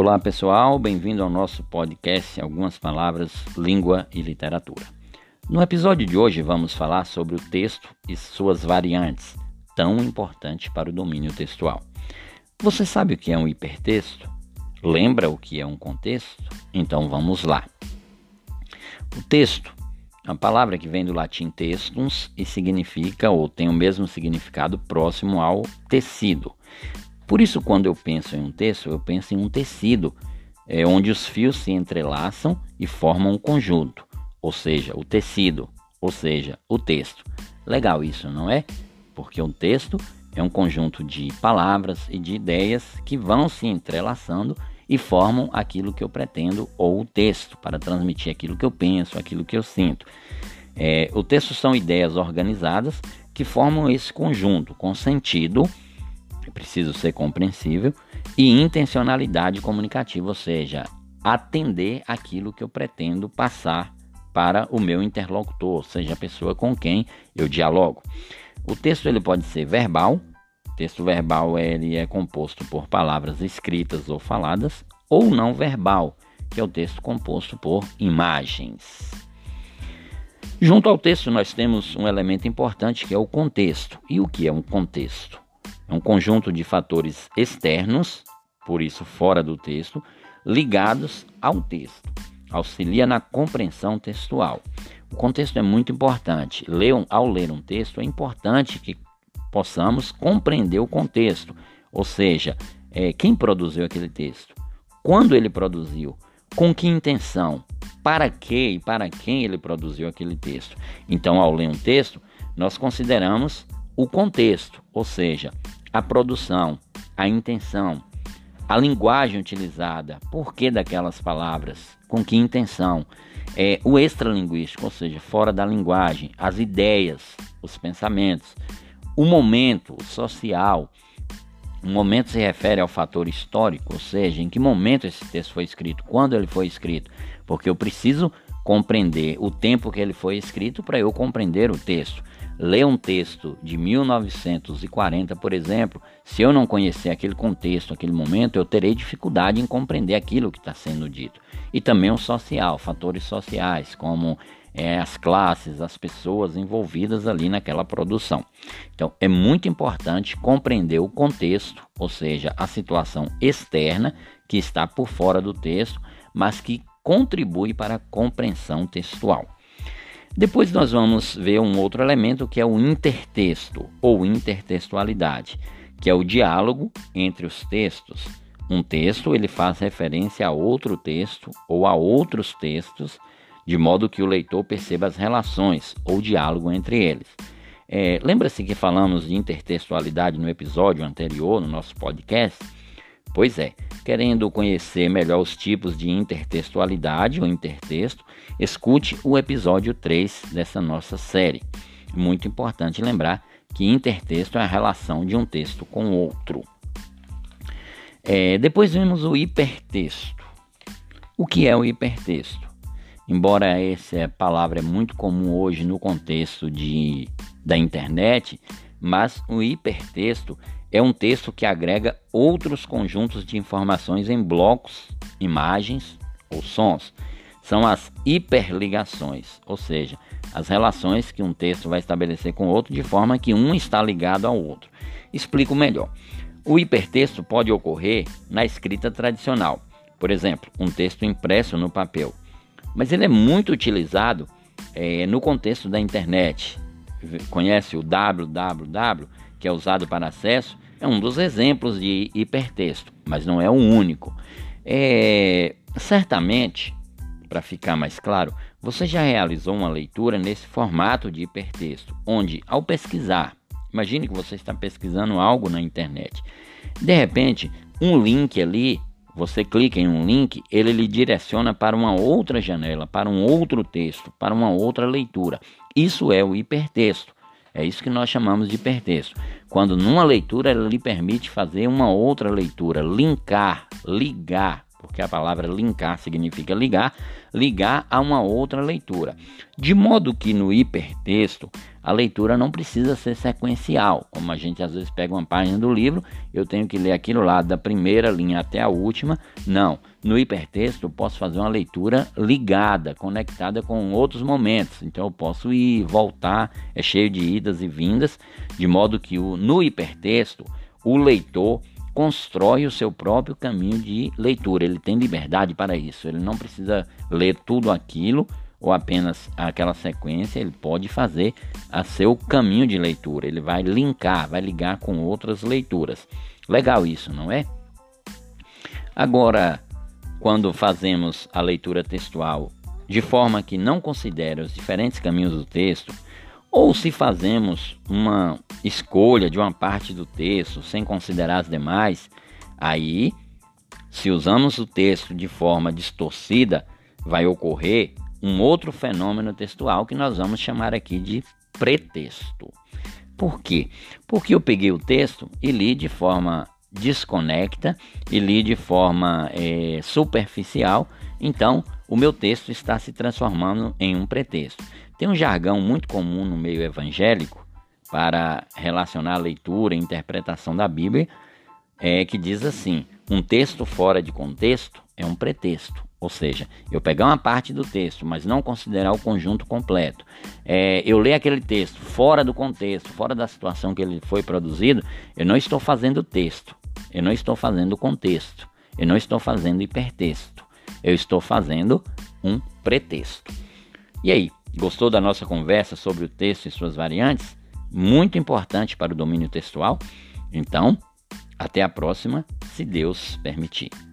Olá pessoal, bem-vindo ao nosso podcast Algumas Palavras, Língua e Literatura. No episódio de hoje vamos falar sobre o texto e suas variantes, tão importante para o domínio textual. Você sabe o que é um hipertexto? Lembra o que é um contexto? Então vamos lá. O texto uma palavra que vem do latim textus e significa ou tem o mesmo significado próximo ao tecido. Por isso, quando eu penso em um texto, eu penso em um tecido, é, onde os fios se entrelaçam e formam um conjunto, ou seja, o tecido, ou seja, o texto. Legal isso, não é? Porque um texto é um conjunto de palavras e de ideias que vão se entrelaçando e formam aquilo que eu pretendo, ou o texto, para transmitir aquilo que eu penso, aquilo que eu sinto. É, o texto são ideias organizadas que formam esse conjunto com sentido é preciso ser compreensível e intencionalidade comunicativa, ou seja, atender aquilo que eu pretendo passar para o meu interlocutor, ou seja, a pessoa com quem eu dialogo. O texto ele pode ser verbal, o texto verbal ele é composto por palavras escritas ou faladas, ou não verbal, que é o texto composto por imagens. Junto ao texto, nós temos um elemento importante que é o contexto. E o que é um contexto? É um conjunto de fatores externos, por isso fora do texto, ligados ao texto. Auxilia na compreensão textual. O contexto é muito importante. ao ler um texto, é importante que possamos compreender o contexto, ou seja, é, quem produziu aquele texto, quando ele produziu, com que intenção, para que e para quem ele produziu aquele texto. Então, ao ler um texto, nós consideramos o contexto, ou seja, a produção, a intenção, a linguagem utilizada, por que daquelas palavras, com que intenção, é, o extralinguístico, ou seja, fora da linguagem, as ideias, os pensamentos, o momento social. O momento se refere ao fator histórico, ou seja, em que momento esse texto foi escrito, quando ele foi escrito, porque eu preciso compreender o tempo que ele foi escrito para eu compreender o texto ler um texto de 1940, por exemplo, se eu não conhecer aquele contexto, aquele momento, eu terei dificuldade em compreender aquilo que está sendo dito. E também o social, fatores sociais, como é, as classes, as pessoas envolvidas ali naquela produção. Então, é muito importante compreender o contexto, ou seja, a situação externa que está por fora do texto, mas que contribui para a compreensão textual. Depois nós vamos ver um outro elemento que é o intertexto ou intertextualidade, que é o diálogo entre os textos. Um texto ele faz referência a outro texto ou a outros textos, de modo que o leitor perceba as relações ou diálogo entre eles. É, Lembra-se que falamos de intertextualidade no episódio anterior, no nosso podcast? Pois é, querendo conhecer melhor os tipos de intertextualidade ou intertexto, escute o episódio 3 dessa nossa série. Muito importante lembrar que intertexto é a relação de um texto com outro. É, depois vemos o hipertexto. O que é o hipertexto? Embora essa palavra é muito comum hoje no contexto de, da internet, mas o hipertexto é um texto que agrega outros conjuntos de informações em blocos, imagens ou sons. São as hiperligações, ou seja, as relações que um texto vai estabelecer com outro de forma que um está ligado ao outro. Explico melhor. O hipertexto pode ocorrer na escrita tradicional, por exemplo, um texto impresso no papel, mas ele é muito utilizado é, no contexto da internet. Conhece o www? que é usado para acesso, é um dos exemplos de hipertexto, mas não é o único. É, certamente, para ficar mais claro, você já realizou uma leitura nesse formato de hipertexto, onde, ao pesquisar, imagine que você está pesquisando algo na internet, de repente, um link ali, você clica em um link, ele lhe direciona para uma outra janela, para um outro texto, para uma outra leitura. Isso é o hipertexto. É isso que nós chamamos de hipertexto. Quando numa leitura ela lhe permite fazer uma outra leitura, linkar, ligar, porque a palavra linkar significa ligar, ligar a uma outra leitura. De modo que no hipertexto a leitura não precisa ser sequencial, como a gente às vezes pega uma página do livro, eu tenho que ler aquilo lá da primeira linha até a última. Não, no hipertexto eu posso fazer uma leitura ligada, conectada com outros momentos. Então eu posso ir, voltar, é cheio de idas e vindas, de modo que o, no hipertexto o leitor constrói o seu próprio caminho de leitura. Ele tem liberdade para isso. Ele não precisa ler tudo aquilo ou apenas aquela sequência, ele pode fazer a seu caminho de leitura. Ele vai linkar, vai ligar com outras leituras. Legal isso, não é? Agora, quando fazemos a leitura textual de forma que não considera os diferentes caminhos do texto, ou se fazemos uma escolha de uma parte do texto sem considerar as demais, aí, se usamos o texto de forma distorcida, vai ocorrer um outro fenômeno textual que nós vamos chamar aqui de pretexto. Por quê? Porque eu peguei o texto e li de forma desconecta e li de forma é, superficial, então o meu texto está se transformando em um pretexto. Tem um jargão muito comum no meio evangélico para relacionar a leitura e interpretação da Bíblia, é, que diz assim: um texto fora de contexto é um pretexto. Ou seja, eu pegar uma parte do texto, mas não considerar o conjunto completo. É, eu ler aquele texto fora do contexto, fora da situação que ele foi produzido, eu não estou fazendo texto, eu não estou fazendo contexto, eu não estou fazendo hipertexto, eu estou fazendo um pretexto. E aí, gostou da nossa conversa sobre o texto e suas variantes? Muito importante para o domínio textual? Então, até a próxima, se Deus permitir.